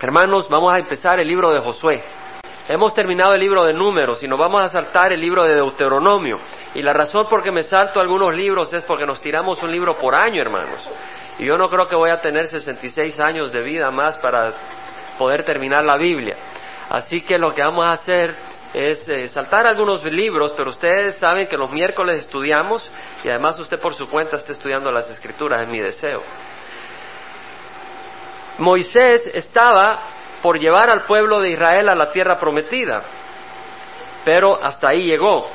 Hermanos, vamos a empezar el libro de Josué. Hemos terminado el libro de números y nos vamos a saltar el libro de Deuteronomio. Y la razón por que me salto algunos libros es porque nos tiramos un libro por año, hermanos. Y yo no creo que voy a tener 66 años de vida más para poder terminar la Biblia. Así que lo que vamos a hacer es eh, saltar algunos libros, pero ustedes saben que los miércoles estudiamos y además usted por su cuenta está estudiando las escrituras, es mi deseo. Moisés estaba por llevar al pueblo de Israel a la tierra prometida, pero hasta ahí llegó,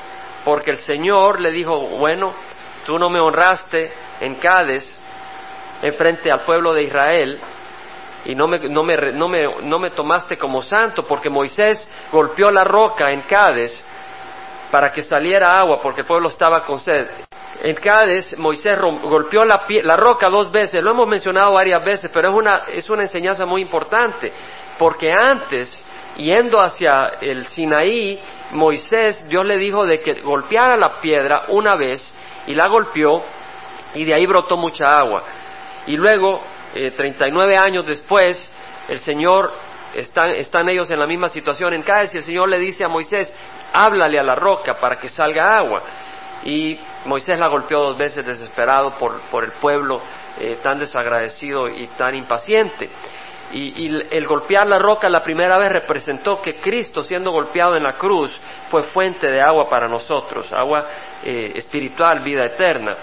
porque el Señor le dijo, bueno, tú no me honraste en Cádiz, en frente al pueblo de Israel, y no me, no me, no me, no me tomaste como santo, porque Moisés golpeó la roca en Cádiz para que saliera agua, porque el pueblo estaba con sed. En Cádiz, Moisés golpeó la, roca dos veces, lo hemos mencionado varias veces, pero es una, es una enseñanza muy importante, porque antes, yendo hacia el Sinaí, Moisés, Dios le dijo de que golpeara la piedra una vez, y la golpeó, y de ahí brotó mucha agua. Y luego eh, 39 años después, el Señor, están, están ellos en la misma situación en Cádiz y el Señor le dice a Moisés, háblale a la roca para que salga agua. Y Moisés la golpeó dos veces desesperado por, por el pueblo eh, tan desagradecido y tan impaciente. Y, el golpear la roca la primera vez representó que Cristo, siendo golpeado en la cruz, fue fuente de agua para nosotros, agua eh, espiritual, vida eterna.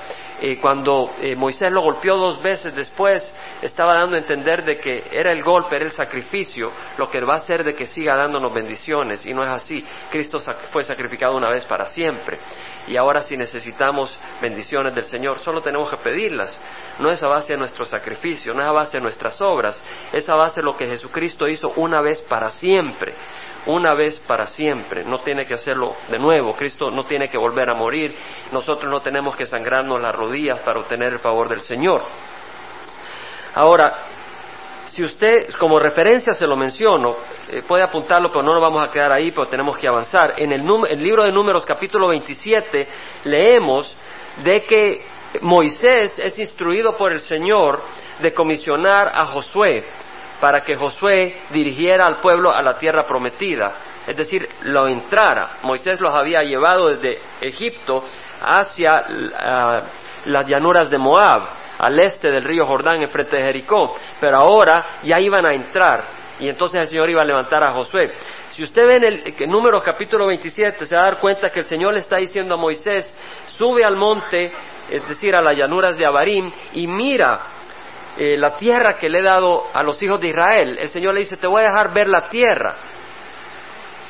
Cuando eh, Moisés lo golpeó dos veces después, estaba dando a entender de que era el golpe, era el sacrificio, lo que va a hacer de que siga dándonos bendiciones. Y no es así. Cristo fue sacrificado una vez para siempre. Y ahora si necesitamos bendiciones del Señor, solo tenemos que pedirlas. No es a base de nuestro sacrificio, no es a base de nuestras obras, es a base de lo que Jesucristo hizo una vez para siempre una vez para siempre, no tiene que hacerlo de nuevo, Cristo no tiene que volver a morir, nosotros no tenemos que sangrarnos las rodillas para obtener el favor del Señor. Ahora, si usted, como referencia se lo menciono, eh, puede apuntarlo, pero no nos vamos a quedar ahí, pero tenemos que avanzar. En el, el libro de Números capítulo 27 leemos de que Moisés es instruido por el Señor de comisionar a Josué para que Josué dirigiera al pueblo a la tierra prometida, es decir, lo entrara. Moisés los había llevado desde Egipto hacia uh, las llanuras de Moab, al este del río Jordán, enfrente de Jericó, pero ahora ya iban a entrar y entonces el Señor iba a levantar a Josué. Si usted ve en el, el número capítulo 27, se va a dar cuenta que el Señor le está diciendo a Moisés, sube al monte, es decir, a las llanuras de Abarim, y mira eh, la tierra que le he dado a los hijos de Israel. El Señor le dice, te voy a dejar ver la tierra.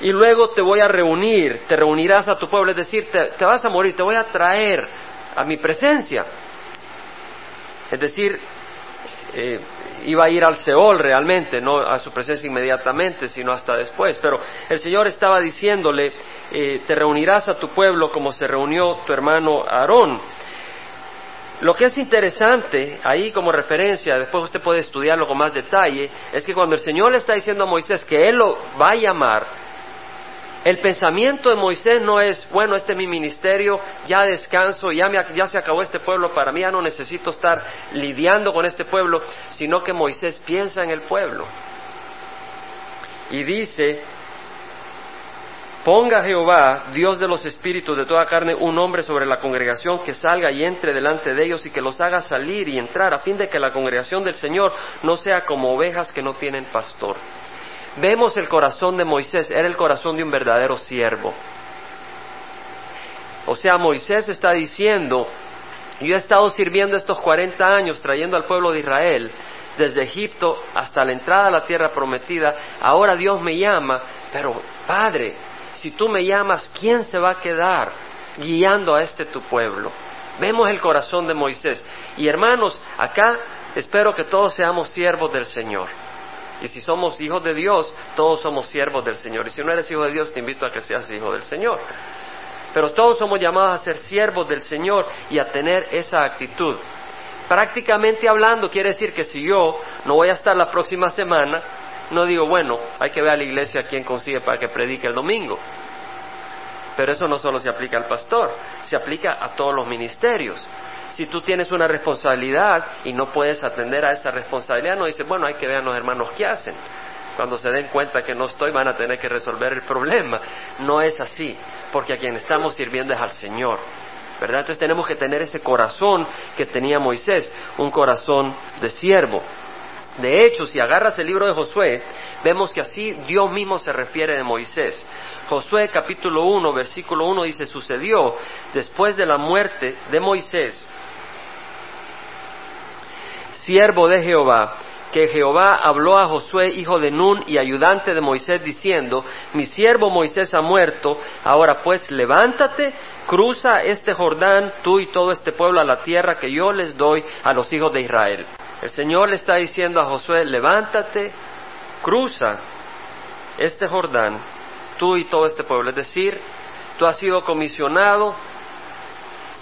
Y luego te voy a reunir, te reunirás a tu pueblo, es decir, te, vas a morir, te voy a traer a mi presencia. Es decir, eh, iba a ir al Seol realmente, no a su presencia inmediatamente, sino hasta después. Pero el Señor estaba diciéndole, eh, te reunirás a tu pueblo como se reunió tu hermano Aarón. Lo que es interesante ahí como referencia, después usted puede estudiarlo con más detalle, es que cuando el Señor le está diciendo a Moisés que Él lo va a llamar, el pensamiento de Moisés no es, bueno, este es mi ministerio, ya descanso, ya, ya se acabó este pueblo, para mí ya no necesito estar lidiando con este pueblo, sino que Moisés piensa en el pueblo. Y dice, Ponga Jehová, Dios de los espíritus de toda carne, un hombre sobre la congregación que salga y entre delante de ellos y que los haga salir y entrar, a fin de que la congregación del Señor no sea como ovejas que no tienen pastor. Vemos el corazón de Moisés, era el corazón de un verdadero siervo. O sea, Moisés está diciendo, yo he estado sirviendo estos 40 años trayendo al pueblo de Israel desde Egipto hasta la entrada a la tierra prometida, ahora Dios me llama, pero Padre, si tú me llamas, ¿quién se va a quedar guiando a este tu pueblo? Vemos el corazón de Moisés. Y hermanos, acá espero que todos seamos siervos del Señor. Y si somos hijos de Dios, todos somos siervos del Señor. Y si no eres hijo de Dios, te invito a que seas hijo del Señor. Pero todos somos llamados a ser siervos del Señor y a tener esa actitud. Prácticamente hablando, quiere decir que si yo no voy a estar la próxima semana, no digo, bueno, hay que ver a la iglesia quién consigue para que predique el domingo. Pero eso no solo se aplica al pastor, se aplica a todos los ministerios. Si tú tienes una responsabilidad y no puedes atender a esa responsabilidad, no dices, bueno, hay que ver a los hermanos qué hacen. cuando se den cuenta que no estoy van a tener que resolver el problema. No es así, porque a quien estamos sirviendo es al Señor. ¿verdad? Entonces tenemos que tener ese corazón que tenía Moisés, un corazón de siervo. De hecho, si agarras el libro de Josué, vemos que así Dios mismo se refiere de Moisés. Josué capítulo 1, versículo 1 dice, sucedió después de la muerte de Moisés, siervo de Jehová, que Jehová habló a Josué, hijo de Nun y ayudante de Moisés, diciendo, mi siervo Moisés ha muerto, ahora pues levántate, cruza este Jordán, tú y todo este pueblo a la tierra que yo les doy a los hijos de Israel. El Señor le está diciendo a Josué, levántate, cruza este Jordán, tú y todo este pueblo. Es decir, tú has sido comisionado,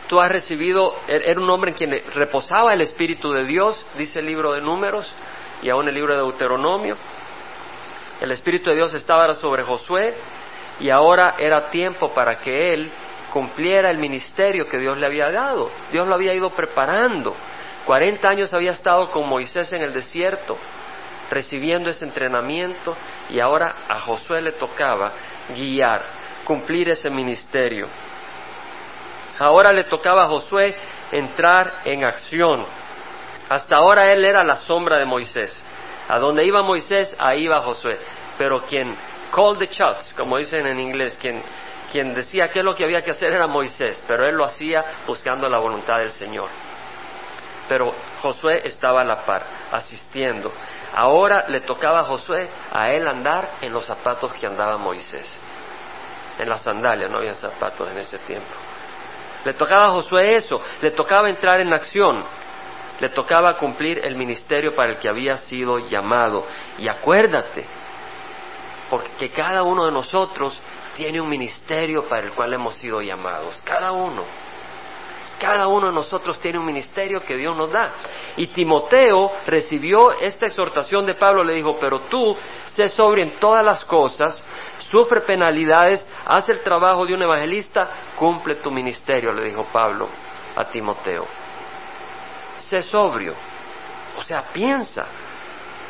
tú has recibido, er, era un hombre en quien reposaba el Espíritu de Dios, dice el libro de números y aún el libro de Deuteronomio. El Espíritu de Dios estaba sobre Josué y ahora era tiempo para que él cumpliera el ministerio que Dios le había dado. Dios lo había ido preparando. Cuarenta años había estado con Moisés en el desierto, recibiendo ese entrenamiento, y ahora a Josué le tocaba guiar, cumplir ese ministerio. Ahora le tocaba a Josué entrar en acción. Hasta ahora él era la sombra de Moisés. A donde iba Moisés, ahí iba Josué. Pero quien called the shots, como dicen en inglés, quien, quien decía qué es lo que había que hacer era Moisés, pero él lo hacía buscando la voluntad del Señor pero Josué estaba a la par, asistiendo. Ahora le tocaba a Josué a él andar en los zapatos que andaba Moisés. En las sandalias, no había zapatos en ese tiempo. Le tocaba a Josué eso, le tocaba entrar en acción, le tocaba cumplir el ministerio para el que había sido llamado. Y acuérdate, porque cada uno de nosotros tiene un ministerio para el cual hemos sido llamados, cada uno. Cada uno de nosotros tiene un ministerio que Dios nos da. Y Timoteo recibió esta exhortación de Pablo, le dijo, pero tú sé sobrio en todas las cosas, sufre penalidades, haz el trabajo de un evangelista, cumple tu ministerio, le dijo Pablo a Timoteo. Sé sobrio, o sea, piensa,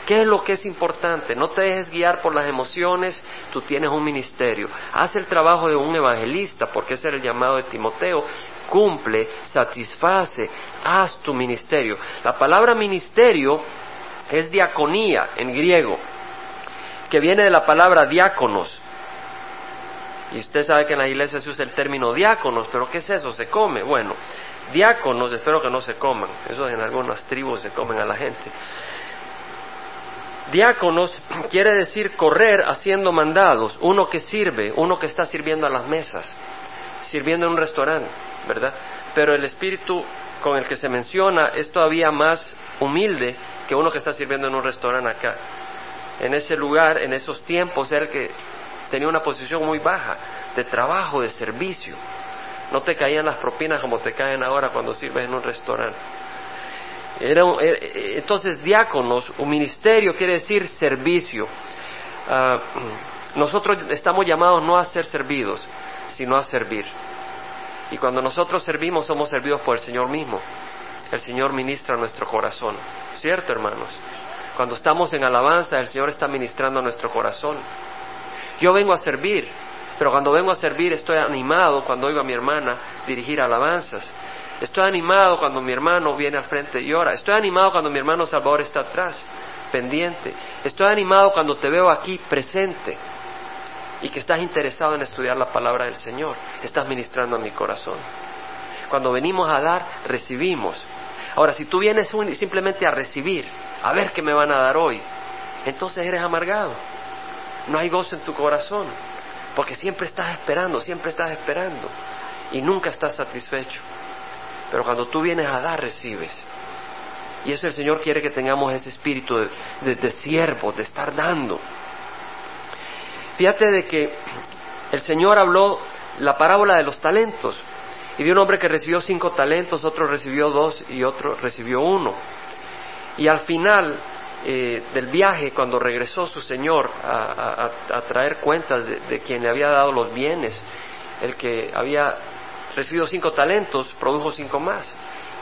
¿Qué es lo que es importante? No te dejes guiar por las emociones, tú tienes un ministerio. Haz el trabajo de un evangelista, porque ese era el llamado de Timoteo, cumple, satisface, haz tu ministerio. La palabra ministerio es diaconía en griego, que viene de la palabra diáconos. Y usted sabe que en la iglesia se usa el término diáconos, pero ¿qué es eso? ¿Se come? Bueno, diáconos, espero que no se coman, eso en algunas tribus se comen a la gente. Diáconos quiere decir correr haciendo mandados, uno que sirve, uno que está sirviendo a las mesas, sirviendo en un restaurante. ¿Verdad? Pero el espíritu con el que se menciona es todavía más humilde que uno que está sirviendo en un restaurante acá. En ese lugar, en esos tiempos, era el que tenía una posición muy baja de trabajo, de servicio. No te caían las propinas como te caen ahora cuando sirves en un restaurante. Era eh, eh, entonces, diáconos, un ministerio quiere decir servicio. Ah, nosotros estamos llamados no a ser servidos, sino a servir. Y cuando nosotros servimos, somos servidos por el Señor mismo. El Señor ministra nuestro corazón. ¿Cierto, hermanos? Cuando estamos en alabanza, el Señor está ministrando nuestro corazón. Yo vengo a servir, pero cuando vengo a servir estoy animado cuando oigo a mi hermana dirigir alabanzas. Estoy animado cuando mi hermano viene al frente y ora. Estoy animado cuando mi hermano Salvador está atrás, pendiente. Estoy animado cuando te veo aquí presente y que estás interesado en estudiar la palabra del Señor, estás ministrando a mi corazón. Cuando venimos a dar, recibimos. Ahora, si tú vienes simplemente a recibir, a ver qué me van a dar hoy, entonces eres amargado. No hay gozo en tu corazón, porque siempre estás esperando, siempre estás esperando y nunca estás satisfecho. Pero cuando tú vienes a dar, recibes. Y eso el Señor quiere que tengamos ese espíritu de, de siervo, de estar dando. Fíjate de que el Señor habló la parábola de los talentos y de un hombre que recibió cinco talentos, otro recibió dos y otro recibió uno. Y al final eh, del viaje, cuando regresó su Señor a, traer cuentas de, de, quien le había dado los bienes, el que había recibido cinco talentos produjo cinco más.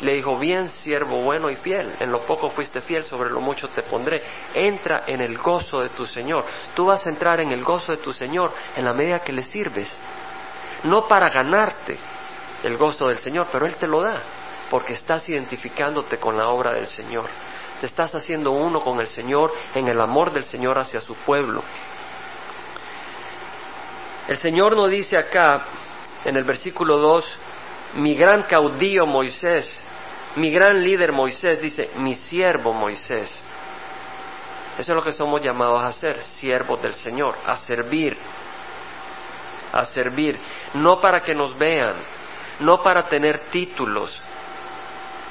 Le dijo, bien, siervo bueno y fiel, en lo poco fuiste fiel, sobre lo mucho te pondré. Entra en el gozo de tu Señor. Tú vas a entrar en el gozo de tu Señor en la medida que le sirves. No para ganarte el gozo del Señor, pero Él te lo da, porque estás identificándote con la obra del Señor. Te estás haciendo uno con el Señor en el amor del Señor hacia su pueblo. El Señor nos dice acá, en el versículo 2, mi gran caudillo Moisés, mi gran líder Moisés, dice, mi siervo Moisés. Eso es lo que somos llamados a hacer, siervos del Señor, a servir, a servir, no para que nos vean, no para tener títulos,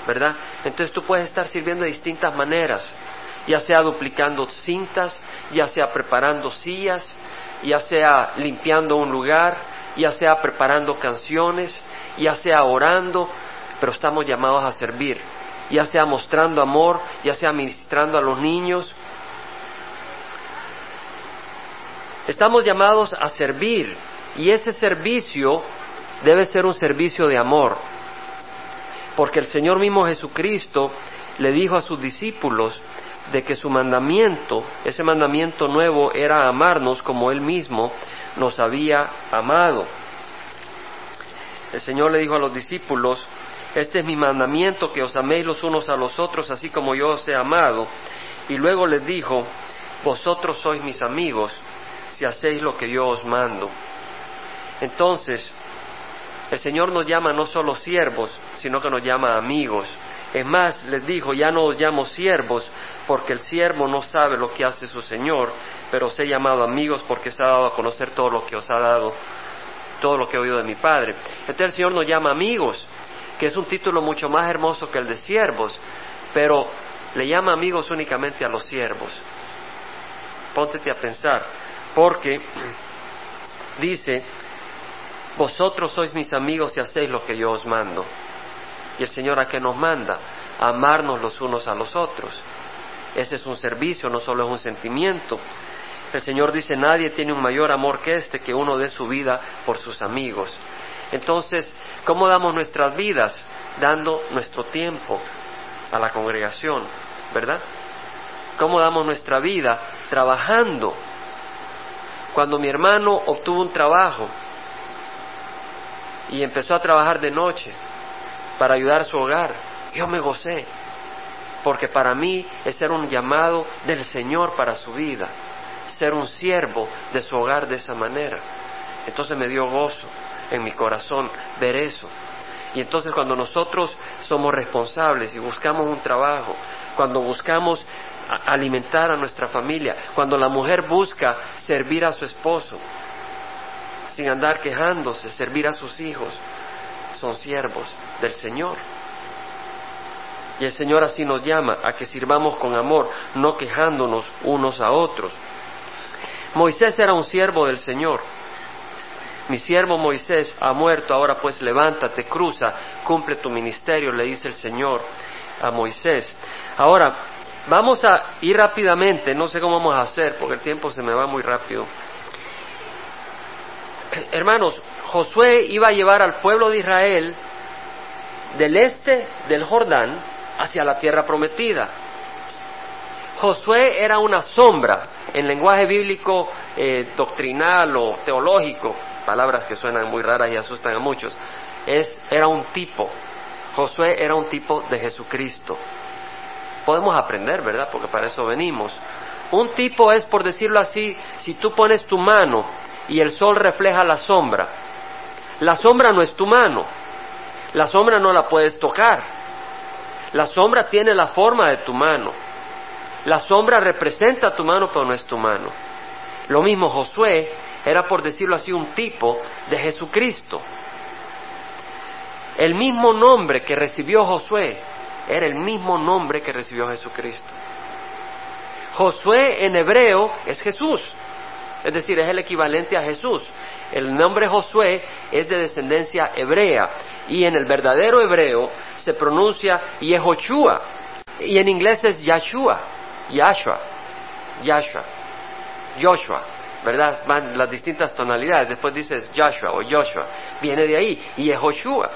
¿verdad? Entonces tú puedes estar sirviendo de distintas maneras, ya sea duplicando cintas, ya sea preparando sillas, ya sea limpiando un lugar, ya sea preparando canciones, ya sea orando, pero estamos llamados a servir, ya sea mostrando amor, ya sea ministrando a los niños. Estamos llamados a servir y ese servicio debe ser un servicio de amor, porque el Señor mismo Jesucristo le dijo a sus discípulos de que su mandamiento, ese mandamiento nuevo era amarnos como Él mismo nos había amado. El Señor le dijo a los discípulos, este es mi mandamiento, que os améis los unos a los otros, así como yo os he amado. Y luego les dijo, vosotros sois mis amigos, si hacéis lo que yo os mando. Entonces, el Señor nos llama no solo siervos, sino que nos llama amigos. Es más, les dijo, ya no os llamo siervos, porque el siervo no sabe lo que hace su Señor, pero os he llamado amigos porque se ha dado a conocer todo lo que os ha dado todo lo que he oído de mi Padre. Entonces el Señor nos llama amigos, que es un título mucho más hermoso que el de siervos, pero le llama amigos únicamente a los siervos. Póntete a pensar, porque dice, vosotros sois mis amigos y hacéis lo que yo os mando. Y el Señor a qué nos manda? amarnos los unos a los otros. Ese es un servicio, no solo es un sentimiento. El Señor dice, nadie tiene un mayor amor que este, que uno dé su vida por sus amigos. Entonces, ¿cómo damos nuestras vidas? Dando nuestro tiempo a la congregación, ¿verdad? ¿Cómo damos nuestra vida? Trabajando. Cuando mi hermano obtuvo un trabajo y empezó a trabajar de noche para ayudar a su hogar, yo me gocé, porque para mí ese era un llamado del Señor para su vida ser un siervo de su hogar de esa manera. Entonces me dio gozo en mi corazón ver eso. Y entonces cuando nosotros somos responsables y buscamos un trabajo, cuando buscamos alimentar a nuestra familia, cuando la mujer busca servir a su esposo, sin andar quejándose, servir a sus hijos, son siervos del Señor. Y el Señor así nos llama a que sirvamos con amor, no quejándonos unos a otros. Moisés era un siervo del Señor. Mi siervo Moisés ha muerto, ahora pues levántate, cruza, cumple tu ministerio, le dice el Señor a Moisés. Ahora, vamos a ir rápidamente, no sé cómo vamos a hacer, porque el tiempo se me va muy rápido. Hermanos, Josué iba a llevar al pueblo de Israel del este del Jordán hacia la tierra prometida. Josué era una sombra en lenguaje bíblico eh, doctrinal o teológico, palabras que suenan muy raras y asustan a muchos, es, era un tipo. Josué era un tipo de Jesucristo. Podemos aprender, ¿verdad? Porque para eso venimos. Un tipo es, por decirlo así, si tú pones tu mano y el sol refleja la sombra, la sombra no es tu mano, la sombra no la puedes tocar, la sombra tiene la forma de tu mano. La sombra representa tu mano, pero no es tu mano. Lo mismo Josué era, por decirlo así, un tipo de Jesucristo. El mismo nombre que recibió Josué era el mismo nombre que recibió Jesucristo. Josué en hebreo es Jesús, es decir, es el equivalente a Jesús. El nombre Josué es de descendencia hebrea y en el verdadero hebreo se pronuncia Yehoshua y en inglés es Yahshua. Yahshua, Yahshua, Joshua, ¿verdad? Van las distintas tonalidades. Después dices Joshua o Joshua. Viene de ahí. Y es Joshua.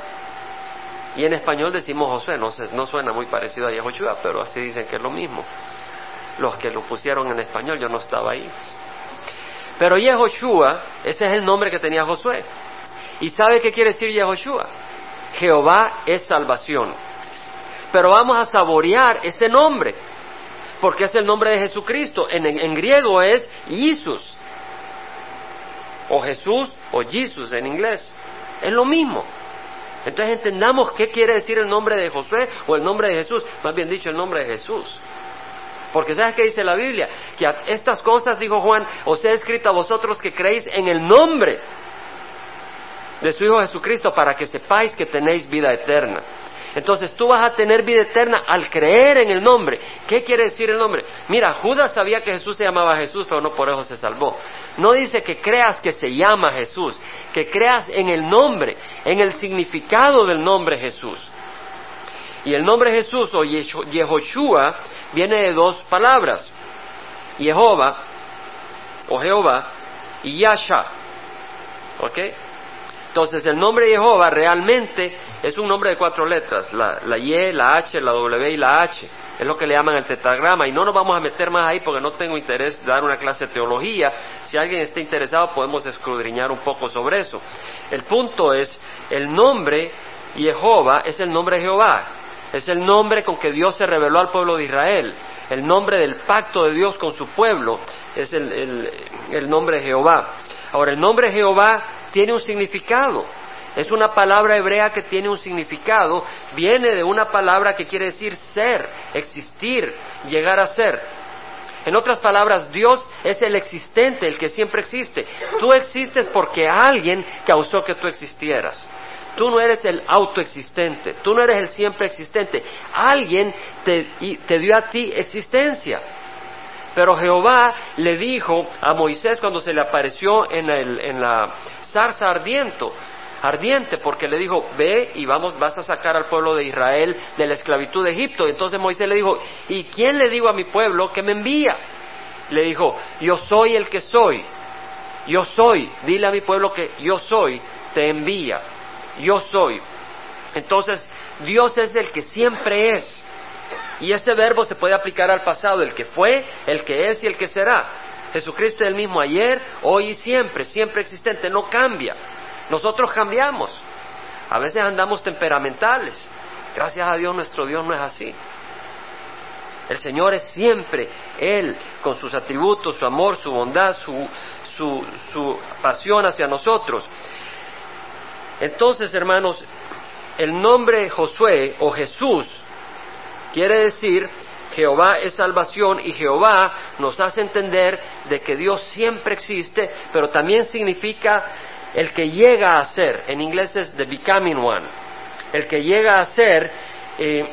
Y en español decimos Josué, no, no suena muy parecido a Yehoshua, pero así dicen que es lo mismo. Los que lo pusieron en español, yo no estaba ahí. Pero Yehoshua, ese es el nombre que tenía Josué. ¿Y sabe qué quiere decir Yehoshua? Jehová es salvación. Pero vamos a saborear ese nombre, porque es el nombre de Jesucristo. En, griego es Jesús, o Jesús, o Jesus en inglés. Es lo mismo. Entonces entendamos qué quiere decir el nombre de Josué o el nombre de Jesús, más bien dicho el nombre de Jesús. Porque ¿sabes qué dice la Biblia? Que a estas cosas, dijo Juan, os he escrito a vosotros que creéis en el nombre de su Hijo Jesucristo para que sepáis que tenéis vida eterna. Entonces tú vas a tener vida eterna al creer en el nombre. ¿Qué quiere decir el nombre? Mira, Judas sabía que Jesús se llamaba Jesús, pero no por eso se salvó. No dice que creas que se llama Jesús, que creas en el nombre, en el significado del nombre Jesús. Y el nombre Jesús o Yehoshua viene de dos palabras, Jehová o Jehová y Yasha. ¿Ok? Entonces el nombre Jehová realmente es un nombre de cuatro letras, la, la, Y, la H, la W y la H. Es lo que le llaman el tetragrama y no nos vamos a meter más ahí porque no tengo interés de dar una clase de teología. Si alguien está interesado podemos escudriñar un poco sobre eso. El punto es, el nombre Jehová es el nombre de Jehová, es el nombre con que Dios se reveló al pueblo de Israel. El nombre del pacto de Dios con su pueblo es el, el nombre de Jehová. Ahora, el nombre Jehová tiene un significado. Es una palabra hebrea que tiene un significado, viene de una palabra que quiere decir ser, existir, llegar a ser. En otras palabras, Dios es el existente, el que siempre existe. Tú existes porque alguien causó que tú existieras. Tú no eres el autoexistente, tú no eres el siempre existente. Alguien te, te dio a ti existencia. Pero Jehová le dijo a Moisés cuando se le apareció en, el, en la zarza ardiento, ardiente, porque le dijo, ve y vamos, vas a sacar al pueblo de Israel de la esclavitud de Egipto. Entonces Moisés le dijo, ¿y quién le digo a mi pueblo que me envía? Le dijo, yo soy el que soy, yo soy, dile a mi pueblo que yo soy, te envía, yo soy. Entonces, Dios es el que siempre es. Y ese verbo se puede aplicar al pasado, el que fue, el que es y el que será. Jesucristo es el mismo ayer, hoy y siempre, siempre existente, no cambia. Nosotros cambiamos. A veces andamos temperamentales. Gracias a Dios nuestro Dios no es así. El Señor es siempre Él, con sus atributos, su amor, su bondad, su, su, su pasión hacia nosotros. Entonces, hermanos, el nombre Josué o Jesús quiere decir Jehová es salvación y Jehová nos hace entender de que Dios siempre existe, pero también significa el que llega a ser. En inglés es the becoming one. El que llega a ser eh,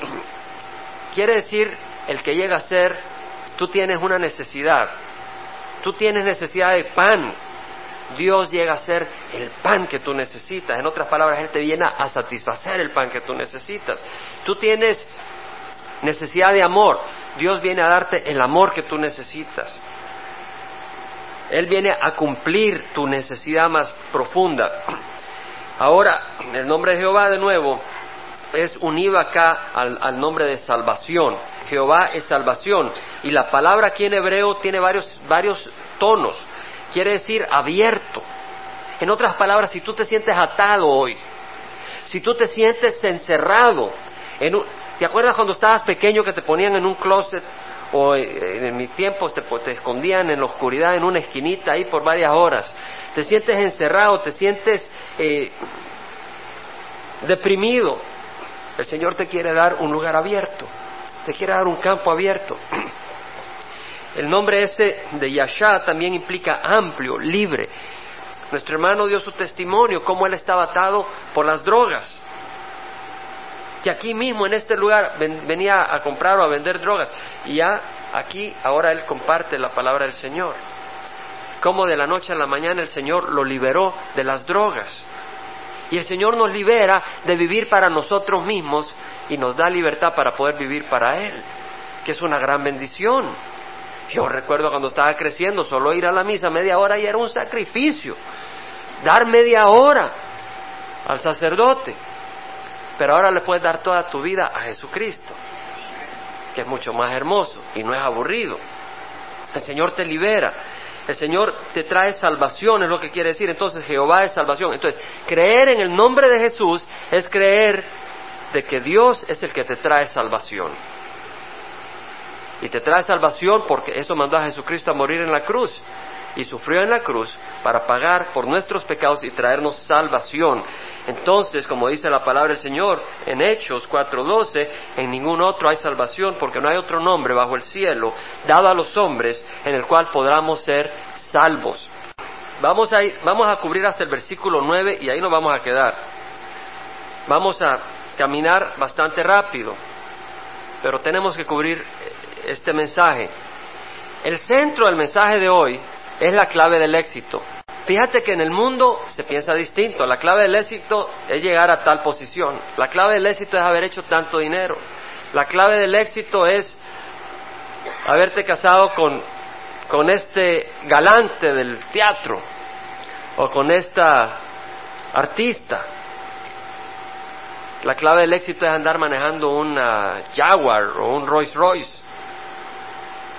quiere decir el que llega a ser, tú tienes una necesidad, tú tienes necesidad de pan. Dios llega a ser el pan que tú necesitas. En otras palabras, Él te viene a satisfacer el pan que tú necesitas. Tú tienes necesidad de amor, Dios viene a darte el amor que tú necesitas. Él viene a cumplir tu necesidad más profunda. Ahora, el nombre de Jehová de nuevo es unido acá al, nombre de salvación. Jehová es salvación. Y la palabra aquí en hebreo tiene varios, varios tonos. Quiere decir abierto. En otras palabras, si tú te sientes atado hoy, si tú te sientes encerrado en un, ¿Te acuerdas cuando estabas pequeño que te ponían en un closet o eh, en mi tiempo te, te, escondían en la oscuridad en una esquinita ahí por varias horas? Te sientes encerrado, te sientes eh, deprimido. El Señor te quiere dar un lugar abierto, te quiere dar un campo abierto. El nombre ese de Yasha también implica amplio, libre. Nuestro hermano dio su testimonio, cómo él estaba atado por las drogas que aquí mismo en este lugar venía a comprar o a vender drogas y ya aquí ahora él comparte la palabra del Señor. Como de la noche a la mañana el Señor lo liberó de las drogas. Y el Señor nos libera de vivir para nosotros mismos y nos da libertad para poder vivir para Él, que es una gran bendición. Yo recuerdo cuando estaba creciendo, solo ir a la misa media hora y era un sacrificio. Dar media hora al sacerdote. Pero ahora le puedes dar toda tu vida a Jesucristo, que es mucho más hermoso y no es aburrido. El Señor te libera. El Señor te trae salvación, es lo que quiere decir. Entonces Jehová es salvación. Entonces, creer en el nombre de Jesús es creer de que Dios es el que te trae salvación. Y te trae salvación porque eso mandó a Jesucristo a morir en la cruz. Y sufrió en la cruz para pagar por nuestros pecados y traernos salvación. Entonces, como dice la palabra del Señor en Hechos 4:12, en ningún otro hay salvación porque no hay otro nombre bajo el cielo dado a los hombres en el cual podamos ser salvos. Vamos a, vamos a cubrir hasta el versículo 9 y ahí nos vamos a quedar. Vamos a caminar bastante rápido, pero tenemos que cubrir este mensaje. El centro del mensaje de hoy es la clave del éxito. Fíjate que en el mundo se piensa distinto. La clave del éxito es llegar a tal posición. La clave del éxito es haber hecho tanto dinero. La clave del éxito es haberte casado con, con este galante del teatro o con esta artista. La clave del éxito es andar manejando una Jaguar o un Rolls Royce.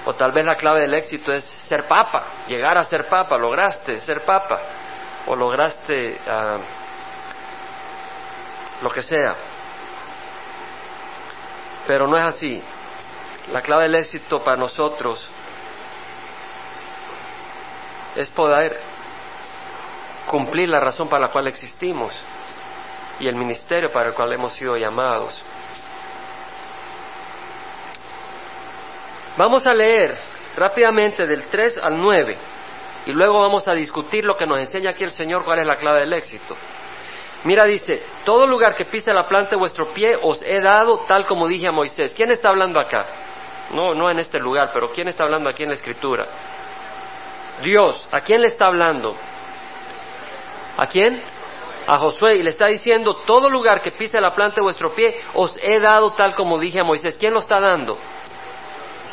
O tal vez la clave del éxito es ser papa, llegar a ser papa, lograste ser papa, o lograste uh, lo que sea. Pero no es así. La clave del éxito para nosotros es poder cumplir la razón para la cual existimos y el ministerio para el cual hemos sido llamados. Vamos a leer rápidamente del 3 al 9 y luego vamos a discutir lo que nos enseña aquí el Señor, cuál es la clave del éxito. Mira, dice, todo lugar que pise la planta de vuestro pie os he dado tal como dije a Moisés. ¿Quién está hablando acá? No, no en este lugar, pero ¿quién está hablando aquí en la escritura? Dios. ¿A quién le está hablando? ¿A quién? A Josué. Y le está diciendo, todo lugar que pise la planta de vuestro pie os he dado tal como dije a Moisés. ¿Quién lo está dando?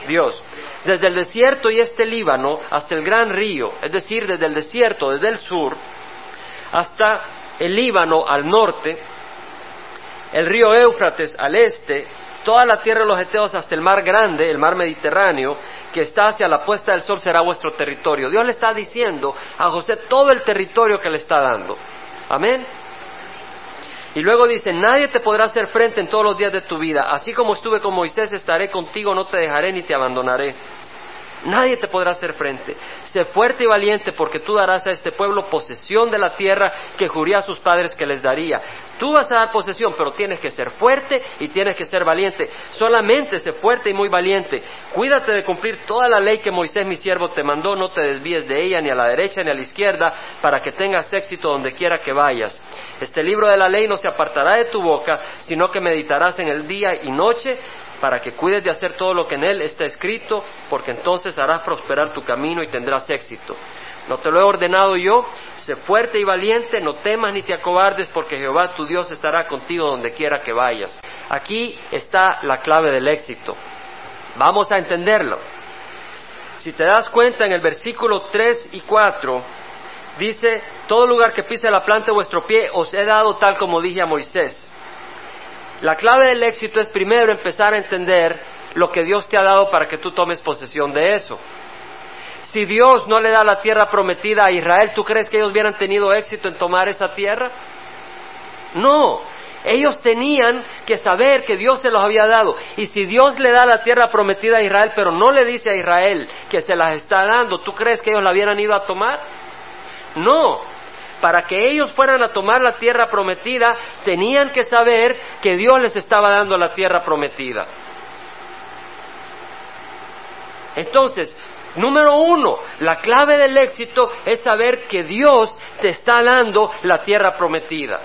Dios. Desde el desierto y este Líbano hasta el gran río, es decir, desde el desierto, desde el sur, hasta el Líbano al norte, el río Éufrates al este, toda la tierra de los Eteos hasta el mar grande, el mar Mediterráneo, que está hacia la puesta del sol será vuestro territorio. Dios le está diciendo a José todo el territorio que le está dando. Amén. Y luego dice, nadie te podrá hacer frente en todos los días de tu vida. Así como estuve con Moisés, estaré contigo, no te dejaré ni te abandonaré. Nadie te podrá hacer frente. Sé fuerte y valiente porque tú darás a este pueblo posesión de la tierra que juría a sus padres que les daría. Tú vas a dar posesión, pero tienes que ser fuerte y tienes que ser valiente. Solamente sé fuerte y muy valiente. Cuídate de cumplir toda la ley que Moisés mi siervo te mandó. No te desvíes de ella ni a la derecha ni a la izquierda para que tengas éxito donde quiera que vayas. Este libro de la ley no se apartará de tu boca, sino que meditarás en el día y noche para que cuides de hacer todo lo que en él está escrito, porque entonces harás prosperar tu camino y tendrás éxito. No te lo he ordenado yo, sé fuerte y valiente, no temas ni te acobardes, porque Jehová tu Dios estará contigo donde quiera que vayas. Aquí está la clave del éxito. Vamos a entenderlo. Si te das cuenta en el versículo 3 y 4, dice, todo lugar que pise la planta de vuestro pie os he dado tal como dije a Moisés. La clave del éxito es primero empezar a entender lo que Dios te ha dado para que tú tomes posesión de eso. Si Dios no le da la tierra prometida a Israel, ¿tú crees que ellos hubieran tenido éxito en tomar esa tierra? No, ellos tenían que saber que Dios se los había dado. Y si Dios le da la tierra prometida a Israel, pero no le dice a Israel que se las está dando, ¿tú crees que ellos la hubieran ido a tomar? No, para que ellos fueran a tomar la tierra prometida, tenían que saber que Dios les estaba dando la tierra prometida. Entonces, número uno, la clave del éxito es saber que Dios te está dando la tierra prometida.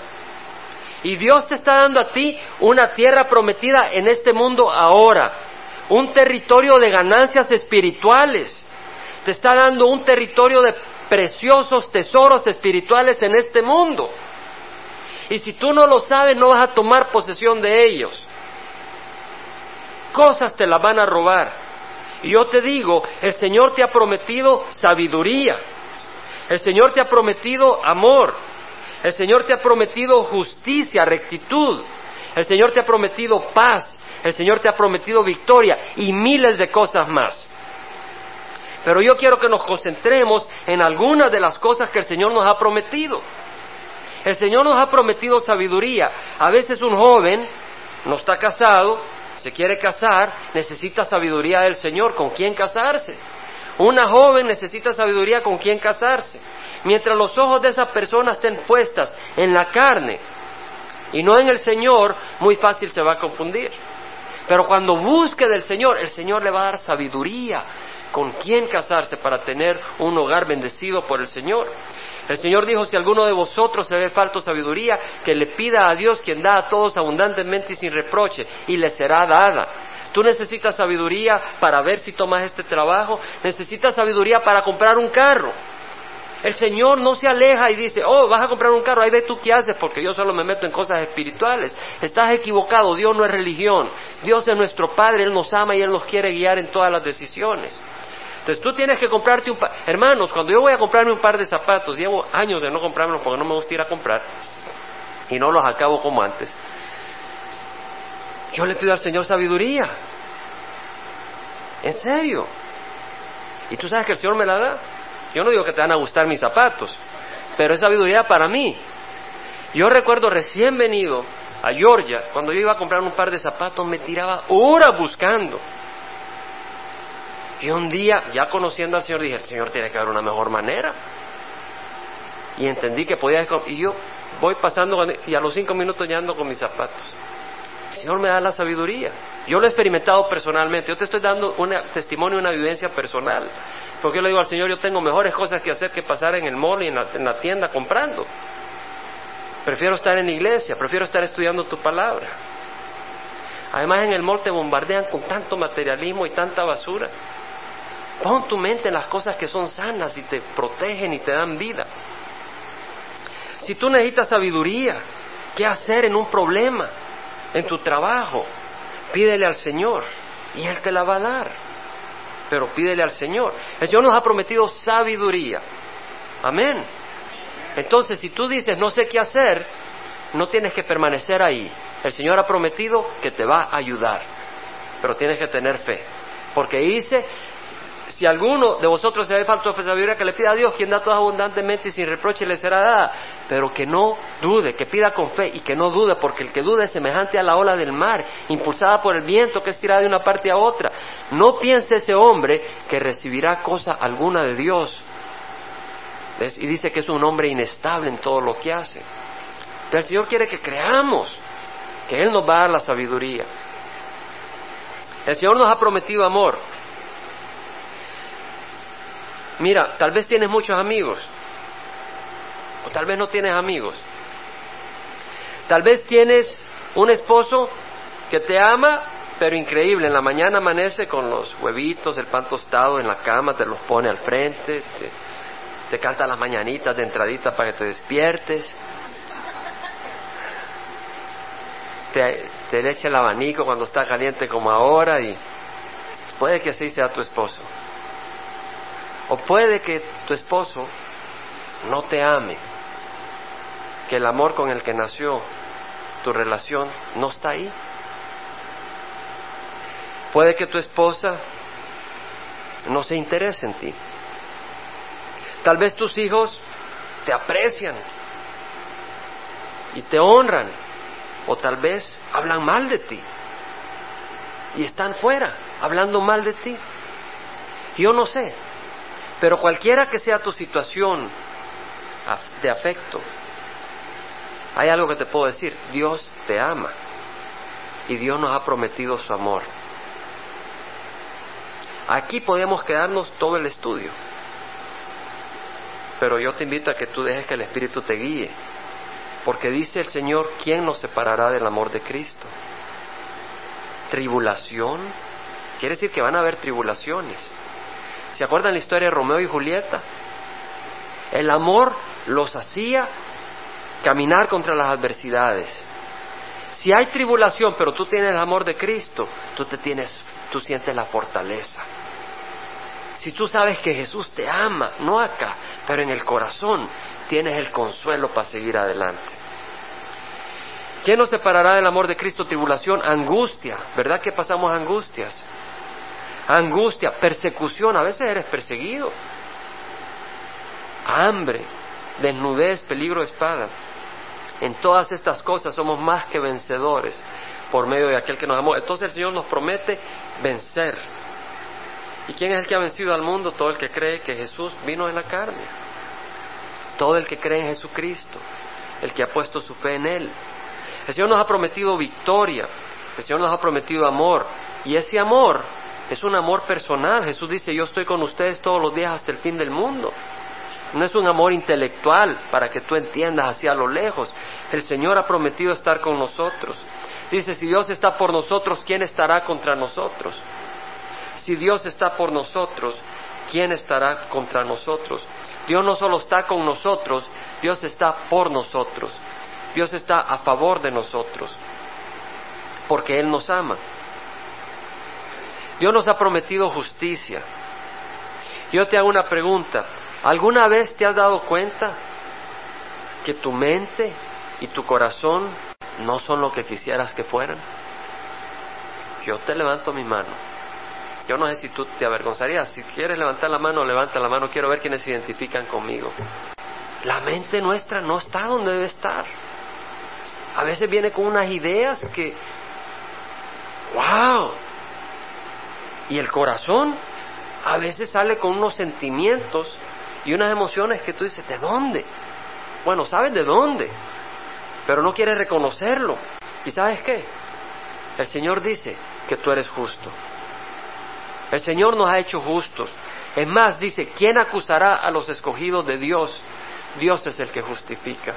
Y Dios te está dando a ti una tierra prometida en este mundo ahora, un territorio de ganancias espirituales. Te está dando un territorio de preciosos tesoros espirituales en este mundo. Y si tú no lo sabes, no vas a tomar posesión de ellos. Cosas te las van a robar. Y yo te digo, el Señor te ha prometido sabiduría. El Señor te ha prometido amor. El Señor te ha prometido justicia, rectitud. El Señor te ha prometido paz, el Señor te ha prometido victoria y miles de cosas más. Pero yo quiero que nos concentremos en algunas de las cosas que el Señor nos ha prometido. El Señor nos ha prometido sabiduría. A veces un joven no está casado, se quiere casar, necesita sabiduría del Señor. ¿Con quién casarse? Una joven necesita sabiduría con quién casarse. Mientras los ojos de esa persona estén puestas en la carne y no en el Señor, muy fácil se va a confundir. Pero cuando busque del Señor, el Señor le va a dar sabiduría con quién casarse para tener un hogar bendecido por el Señor. El Señor dijo, si alguno de vosotros se ve falto sabiduría, que le pida a Dios quien da a todos abundantemente y sin reproche, y le será dada. Tú necesitas sabiduría para ver si tomas este trabajo, necesitas sabiduría para comprar un carro. El Señor no se aleja y dice, oh, vas a comprar un carro, ahí ve tú qué haces, porque yo solo me meto en cosas espirituales. Estás equivocado, Dios no es religión, Dios es nuestro Padre, Él nos ama y Él nos quiere guiar en todas las decisiones. Entonces tú tienes que comprarte un par, hermanos, cuando yo voy a comprarme un par de zapatos, llevo años de no comprármelos porque no me gusta ir a comprar y no los acabo como antes. Yo le pido al Señor sabiduría. En serio. Y tú sabes que el Señor me la da. Yo no digo que te van a gustar mis zapatos, pero es sabiduría para mí. Yo recuerdo recién venido a Georgia, cuando yo iba a comprar un par de zapatos, me tiraba horas buscando. Y un día, ya conociendo al Señor, dije, el Señor tiene que haber una mejor manera. Y entendí que podía... Y yo voy pasando y a los cinco minutos ya ando con mis zapatos. El Señor me da la sabiduría. Yo lo he experimentado personalmente. Yo te estoy dando un testimonio, una vivencia personal. Porque yo le digo al Señor, yo tengo mejores cosas que hacer que pasar en el mall y en la, tienda comprando. Prefiero estar en la iglesia, prefiero estar estudiando tu palabra. Además en el mall te bombardean con tanto materialismo y tanta basura. Pon tu mente en las cosas que son sanas y te protegen y te dan vida. Si tú necesitas sabiduría, ¿qué hacer en un problema? En tu trabajo, pídele al Señor y Él te la va a dar pero pídele al Señor. El Señor nos ha prometido sabiduría. Amén. Entonces, si tú dices no sé qué hacer, no tienes que permanecer ahí. El Señor ha prometido que te va a ayudar, pero tienes que tener fe. Porque dice, si alguno de vosotros se ve falto de sabiduría, que le pida a Dios, quien da todo abundantemente y sin reproche le será dada, pero que no dude, que pida con fe y que no dude, porque el que duda es semejante a la ola del mar, impulsada por el viento que es tirada de una parte a otra. No piense ese hombre que recibirá cosa alguna de Dios. Y dice que es un hombre inestable en todo lo que hace. el Señor quiere que creamos que Él nos va a dar la sabiduría. El Señor nos ha prometido amor. Mira, tal vez tienes muchos amigos, o tal vez no tienes amigos. Tal vez tienes un esposo que te ama, pero increíble. En la mañana amanece con los huevitos, el pan tostado en la cama, te los pone al frente, te, canta las mañanitas de entradita para que te despiertes. Te, te echa el abanico cuando está caliente como ahora y puede que así sea tu esposo. O puede que tu esposo no te ame, que el amor con el que nació tu relación no está ahí. Puede que tu esposa no se interese en ti. Tal vez tus hijos te aprecian y te honran, o tal vez hablan mal de ti y están fuera hablando mal de ti. Yo no sé, pero cualquiera que sea tu situación de afecto, hay algo que te puedo decir, Dios te ama y Dios nos ha prometido su amor. Aquí podemos quedarnos todo el estudio, pero yo te invito a que tú dejes que el Espíritu te guíe, porque dice el Señor, ¿quién nos separará del amor de Cristo? ¿Tribulación? Quiere decir que van a haber tribulaciones. ¿Se acuerdan la historia de Romeo y Julieta? El amor los hacía caminar contra las adversidades. Si hay tribulación, pero tú tienes el amor de Cristo, tú te tienes, tú sientes la fortaleza. Si tú sabes que Jesús te ama, no acá, pero en el corazón, tienes el consuelo para seguir adelante. ¿Quién nos separará del amor de Cristo? Tribulación, angustia. ¿Verdad que pasamos angustias? Angustia, persecución. A veces eres perseguido. Hambre, desnudez, peligro de espada. En todas estas cosas somos más que vencedores por medio de aquel que nos amó. Entonces el Señor nos promete vencer. ¿Y quién es el que ha vencido al mundo? Todo el que cree que Jesús vino en la carne. Todo el que cree en Jesucristo. El que ha puesto su fe en Él. El Señor nos ha prometido victoria. El Señor nos ha prometido amor. Y ese amor es un amor personal. Jesús dice, yo estoy con ustedes todos los días hasta el fin del mundo. No es un amor intelectual para que tú entiendas hacia lo lejos. El Señor ha prometido estar con nosotros. Dice, si Dios está por nosotros, ¿quién estará contra nosotros? Si Dios está por nosotros, ¿quién estará contra nosotros? Dios no solo está con nosotros, Dios está por nosotros. Dios está a favor de nosotros, porque Él nos ama. Dios nos ha prometido justicia. Yo te hago una pregunta. ¿Alguna vez te has dado cuenta que tu mente y tu corazón no son lo que quisieras que fueran? Yo te levanto mi mano. Yo no sé si tú te avergonzarías. Si quieres levantar la mano, levanta la mano. Quiero ver quiénes se identifican conmigo. La mente nuestra no está donde debe estar. A veces viene con unas ideas que, wow. Y el corazón a veces sale con unos sentimientos y unas emociones que tú dices, ¿de dónde? Bueno, sabes de dónde, pero no quieres reconocerlo. ¿Y sabes qué? El Señor dice que tú eres justo. El Señor nos ha hecho justos. Es más, dice, ¿quién acusará a los escogidos de Dios? Dios es el que justifica.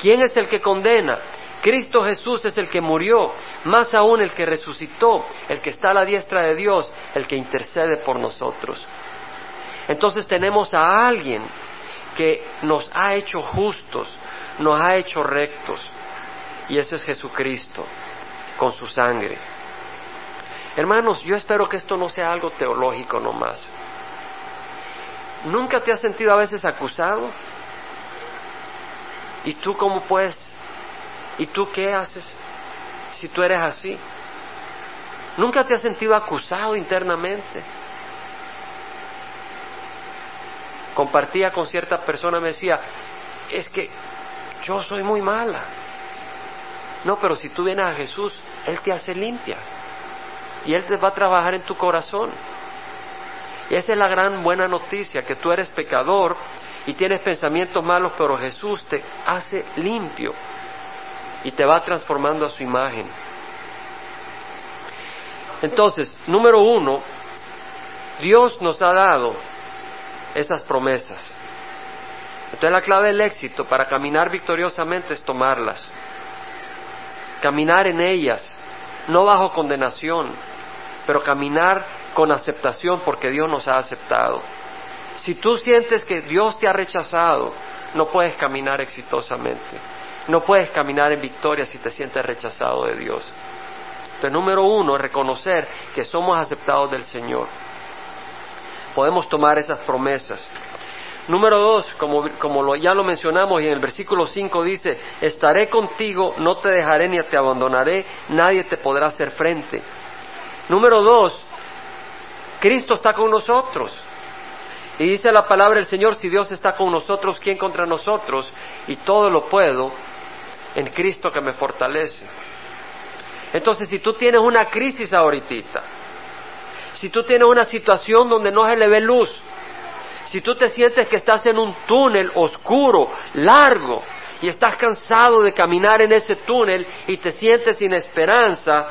¿Quién es el que condena? Cristo Jesús es el que murió, más aún el que resucitó, el que está a la diestra de Dios, el que intercede por nosotros. Entonces tenemos a alguien que nos ha hecho justos, nos ha hecho rectos, y ese es Jesucristo, con su sangre. Hermanos, yo espero que esto no sea algo teológico nomás. ¿Nunca te has sentido a veces acusado? ¿Y tú cómo puedes? ¿Y tú qué haces si tú eres así? ¿Nunca te has sentido acusado internamente? Compartía con cierta persona, me decía, es que yo soy muy mala. No, pero si tú vienes a Jesús, Él te hace limpia. Y Él te va a trabajar en tu corazón. Y esa es la gran buena noticia, que tú eres pecador y tienes pensamientos malos, pero Jesús te hace limpio y te va transformando a su imagen. Entonces, número uno, Dios nos ha dado esas promesas. Entonces la clave del éxito para caminar victoriosamente es tomarlas, caminar en ellas, no bajo condenación, pero caminar con aceptación porque Dios nos ha aceptado. Si tú sientes que Dios te ha rechazado, no puedes caminar exitosamente. No puedes caminar en victoria si te sientes rechazado de Dios. Entonces, número uno, reconocer que somos aceptados del Señor. Podemos tomar esas promesas. Número dos, como, como ya lo mencionamos y en el versículo 5 dice, estaré contigo, no te dejaré ni te abandonaré, nadie te podrá hacer frente. Número dos, Cristo está con nosotros. Y dice la palabra del Señor, si Dios está con nosotros, ¿quién contra nosotros? Y todo lo puedo en Cristo que me fortalece. Entonces, si tú tienes una crisis ahorita, si tú tienes una situación donde no se le ve luz, si tú te sientes que estás en un túnel oscuro, largo, y estás cansado de caminar en ese túnel y te sientes sin esperanza,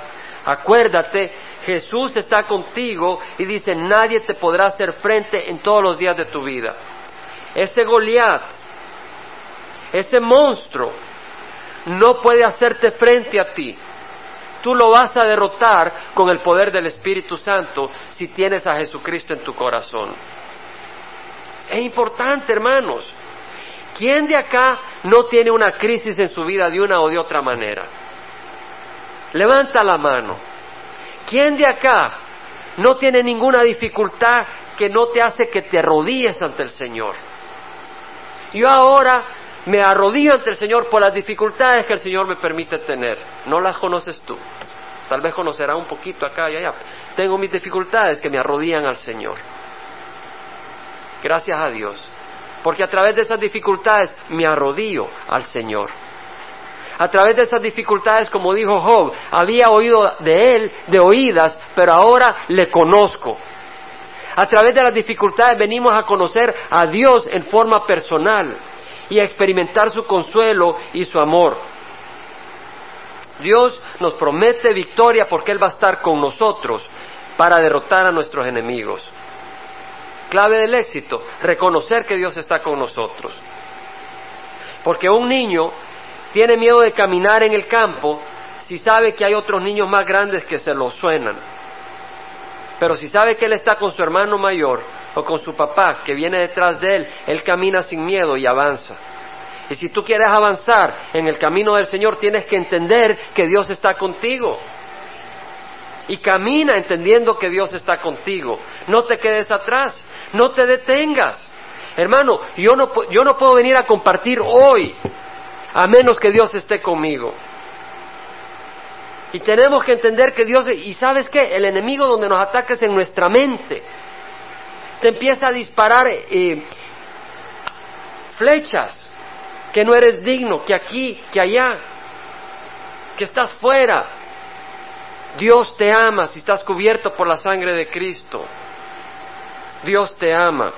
acuérdate Jesús está contigo y dice, nadie te podrá hacer frente en todos los días de tu vida. Ese Goliat, ese monstruo, no puede hacerte frente a ti. Tú lo vas a derrotar con el poder del Espíritu Santo si tienes a Jesucristo en tu corazón. Es importante, hermanos. ¿Quién de acá no tiene una crisis en su vida de una o de otra manera? Levanta la mano. ¿Quién de acá no tiene ninguna dificultad que no te hace que te arrodilles ante el Señor? Yo ahora Me arrodillo ante el Señor por las dificultades que el Señor me permite tener. No las conoces tú. Tal vez conocerá un poquito acá y allá. Tengo mis dificultades que me arrodillan al Señor. Gracias a Dios. Porque a través de esas dificultades me arrodillo al Señor. A través de esas dificultades, como dijo Job, había oído de él de oídas, pero ahora le conozco. A través de las dificultades venimos a conocer a Dios en forma personal y a experimentar su consuelo y su amor. Dios nos promete victoria porque Él va a estar con nosotros para derrotar a nuestros enemigos. Clave del éxito, reconocer que Dios está con nosotros. Porque un niño tiene miedo de caminar en el campo si sabe que hay otros niños más grandes que se lo suenan. Pero si sabe que él está con su hermano mayor o con su papá que viene detrás de él, él camina sin miedo y avanza. Y si tú quieres avanzar en el camino del Señor, tienes que entender que Dios está contigo. Y camina entendiendo que Dios está contigo. No te quedes atrás, no te detengas. Hermano, yo no, yo no puedo venir a compartir hoy a menos que Dios esté conmigo. Y tenemos que entender que Dios, y sabes qué, el enemigo donde nos ataca es en nuestra mente. Te empieza a disparar eh, flechas, que no eres digno, que aquí, que allá, que estás fuera. Dios te ama si estás cubierto por la sangre de Cristo. Dios te ama.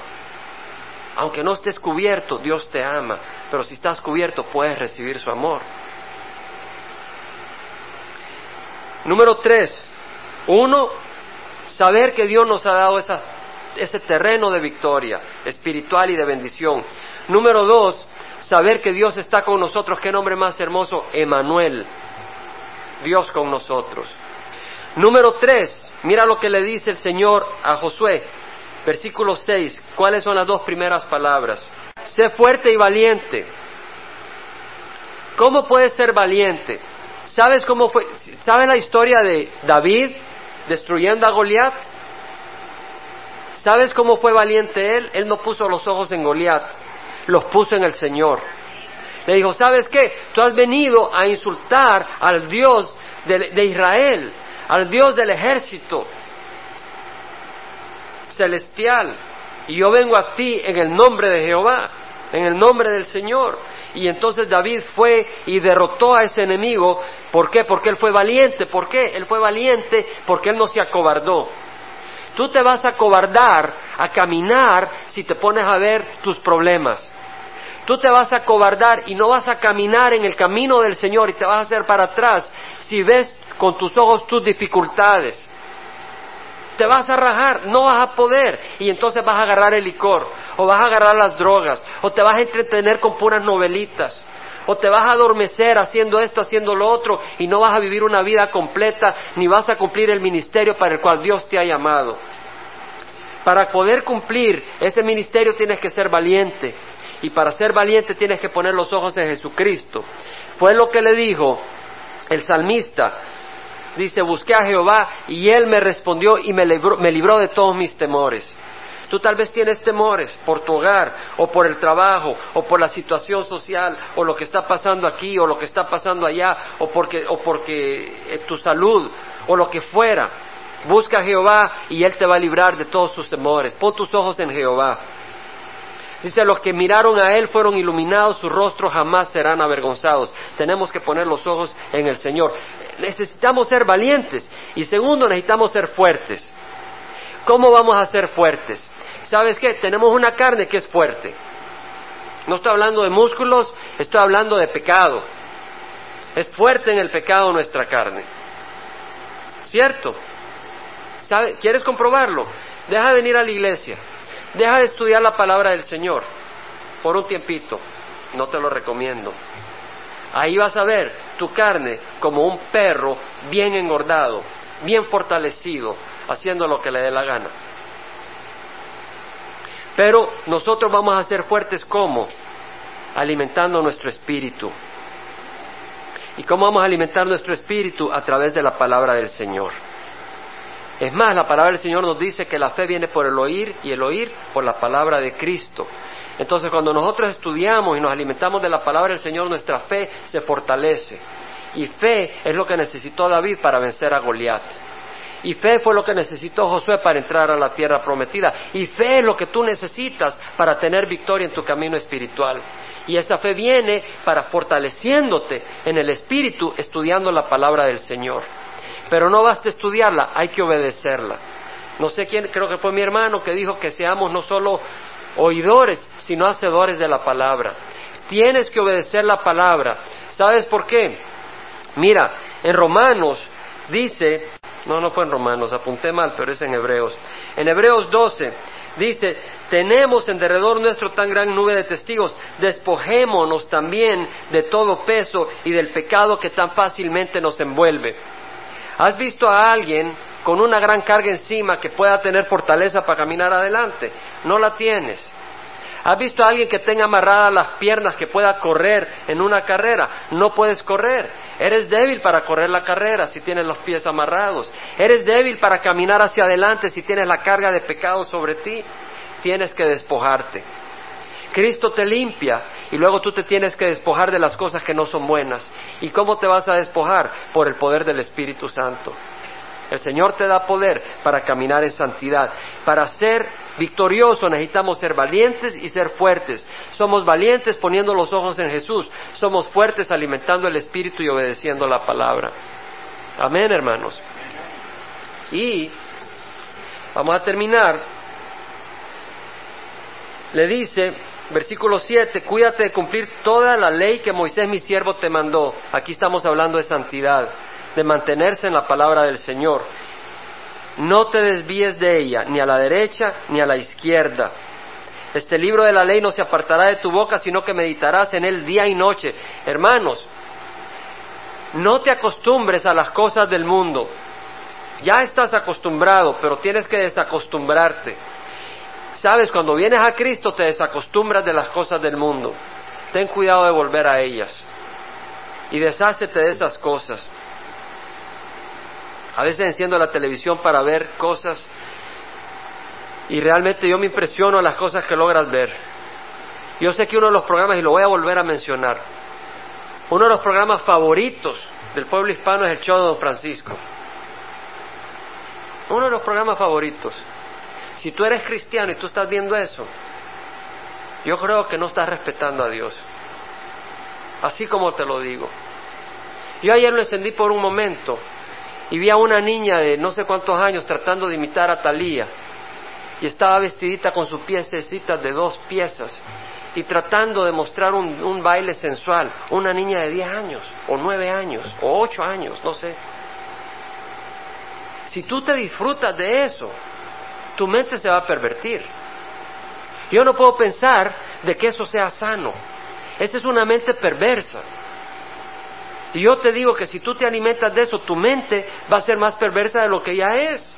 Aunque no estés cubierto, Dios te ama. Pero si estás cubierto, puedes recibir su amor. Número tres, uno, saber que Dios nos ha dado ese terreno de victoria espiritual y de bendición. Número dos, saber que Dios está con nosotros. ¿Qué nombre más hermoso? Emanuel. Dios con nosotros. Número tres, mira lo que le dice el Señor a Josué. Versículo seis. ¿Cuáles son las dos primeras palabras? Sé fuerte y valiente. ¿Cómo puedes ser valiente? ¿Sabes cómo fue? ¿Sabes la historia de David destruyendo a Goliat? ¿Sabes cómo fue valiente él? Él no puso los ojos en Goliat, los puso en el Señor. Le dijo, ¿sabes qué? Tú has venido a insultar al Dios de, de Israel, al Dios del ejército celestial. Y yo vengo a ti en el nombre de Jehová, en el nombre del Señor. Y entonces David fue y derrotó a ese enemigo. ¿Por qué? Porque él fue valiente. ¿Por qué? Él fue valiente porque él no se acobardó. Tú te vas a acobardar a caminar si te pones a ver tus problemas. Tú te vas a acobardar y no vas a caminar en el camino del Señor y te vas a hacer para atrás si ves con tus ojos tus dificultades. Te vas a rajar, no vas a poder y entonces vas a agarrar el licor o vas a agarrar las drogas, o te vas a entretener con puras novelitas, o te vas a adormecer haciendo esto, haciendo lo otro, y no vas a vivir una vida completa, ni vas a cumplir el ministerio para el cual Dios te ha llamado. Para poder cumplir ese ministerio tienes que ser valiente, y para ser valiente tienes que poner los ojos en Jesucristo. Fue lo que le dijo el salmista. Dice, busqué a Jehová y él me respondió y me libró, me libró de todos mis temores. Tú tal vez tienes temores por tu hogar o por el trabajo o por la situación social o lo que está pasando aquí o lo que está pasando allá o porque, o porque eh, tu salud o lo que fuera. Busca a Jehová y Él te va a librar de todos tus temores. Pon tus ojos en Jehová. Dice, los que miraron a Él fueron iluminados, sus rostros jamás serán avergonzados. Tenemos que poner los ojos en el Señor. Necesitamos ser valientes y segundo, necesitamos ser fuertes. ¿Cómo vamos a ser fuertes? ¿Sabes qué? Tenemos una carne que es fuerte. No estoy hablando de músculos, estoy hablando de pecado. Es fuerte en el pecado nuestra carne. ¿Cierto? ¿Quieres comprobarlo? Deja de venir a la iglesia. Deja de estudiar la palabra del Señor por un tiempito. No te lo recomiendo. Ahí vas a ver tu carne como un perro bien engordado, bien fortalecido, haciendo lo que le dé la gana. Pero nosotros vamos a ser fuertes como alimentando nuestro espíritu. ¿Y cómo vamos a alimentar nuestro espíritu? A través de la palabra del Señor. Es más, la palabra del Señor nos dice que la fe viene por el oír y el oír por la palabra de Cristo. Entonces cuando nosotros estudiamos y nos alimentamos de la palabra del Señor, nuestra fe se fortalece. Y fe es lo que necesitó David para vencer a Goliat. Y fe fue lo que necesitó Josué para entrar a la tierra prometida. Y fe es lo que tú necesitas para tener victoria en tu camino espiritual. Y esa fe viene para fortaleciéndote en el espíritu estudiando la palabra del Señor. Pero no basta estudiarla, hay que obedecerla. No sé quién, creo que fue mi hermano que dijo que seamos no solo oidores, sino hacedores de la palabra. Tienes que obedecer la palabra. ¿Sabes por qué? Mira, en Romanos dice, no, no fue en Romanos, apunté mal, pero es en Hebreos. En Hebreos 12 dice, tenemos en derredor nuestro tan gran nube de testigos, despojémonos también de todo peso y del pecado que tan fácilmente nos envuelve. ¿Has visto a alguien con una gran carga encima que pueda tener fortaleza para caminar adelante? No la tienes. ¿Has visto a alguien que tenga amarradas las piernas que pueda correr en una carrera? No puedes correr. Eres débil para correr la carrera si tienes los pies amarrados. Eres débil para caminar hacia adelante si tienes la carga de pecado sobre ti. Tienes que despojarte. Cristo te limpia y luego tú te tienes que despojar de las cosas que no son buenas. ¿Y cómo te vas a despojar? Por el poder del Espíritu Santo. El Señor te da poder para caminar en santidad. Para ser victorioso necesitamos ser valientes y ser fuertes. Somos valientes poniendo los ojos en Jesús. Somos fuertes alimentando el Espíritu y obedeciendo la palabra. Amén, hermanos. Y vamos a terminar. Le dice, versículo 7, cuídate de cumplir toda la ley que Moisés mi siervo te mandó. Aquí estamos hablando de santidad de mantenerse en la palabra del Señor. No te desvíes de ella, ni a la derecha ni a la izquierda. Este libro de la ley no se apartará de tu boca, sino que meditarás en él día y noche. Hermanos, no te acostumbres a las cosas del mundo. Ya estás acostumbrado, pero tienes que desacostumbrarte. Sabes, cuando vienes a Cristo te desacostumbras de las cosas del mundo. Ten cuidado de volver a ellas. Y deshácete de esas cosas. A veces enciendo la televisión para ver cosas y realmente yo me impresiono a las cosas que logras ver. Yo sé que uno de los programas, y lo voy a volver a mencionar, uno de los programas favoritos del pueblo hispano es el show de Don Francisco. Uno de los programas favoritos. Si tú eres cristiano y tú estás viendo eso, yo creo que no estás respetando a Dios. Así como te lo digo. Yo ayer lo encendí por un momento y vi a una niña de no sé cuántos años tratando de imitar a Talía y estaba vestidita con sus piececitas de dos piezas y tratando de mostrar un, baile sensual, una niña de 10 años o 9 años o 8 años, no sé. Si tú te disfrutas de eso, tu mente se va a pervertir. Yo no puedo pensar de que eso sea sano. Esa es una mente perversa. Y yo te digo que si tú te alimentas de eso, tu mente va a ser más perversa de lo que ya es.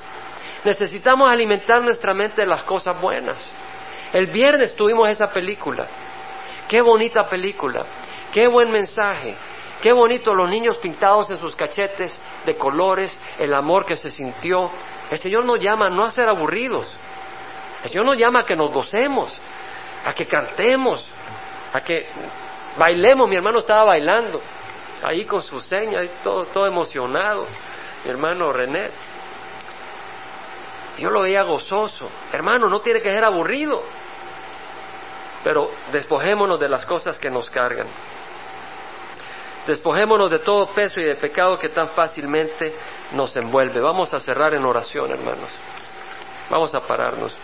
Necesitamos alimentar nuestra mente de las cosas buenas. El viernes tuvimos esa película. Qué bonita película. Qué buen mensaje. Qué bonito los niños pintados en sus cachetes de colores, el amor que se sintió. El Señor nos llama no a ser aburridos. El Señor nos llama a que nos gocemos, a que cantemos, a que bailemos. Mi hermano estaba bailando ahí con su seña, todo, todo emocionado, mi hermano René. Yo lo veía gozoso. Hermano, no tiene que ser aburrido. Pero despojémonos de las cosas que nos cargan. Despojémonos de todo peso y de pecado que tan fácilmente nos envuelve. Vamos a cerrar en oración, hermanos. Vamos a pararnos.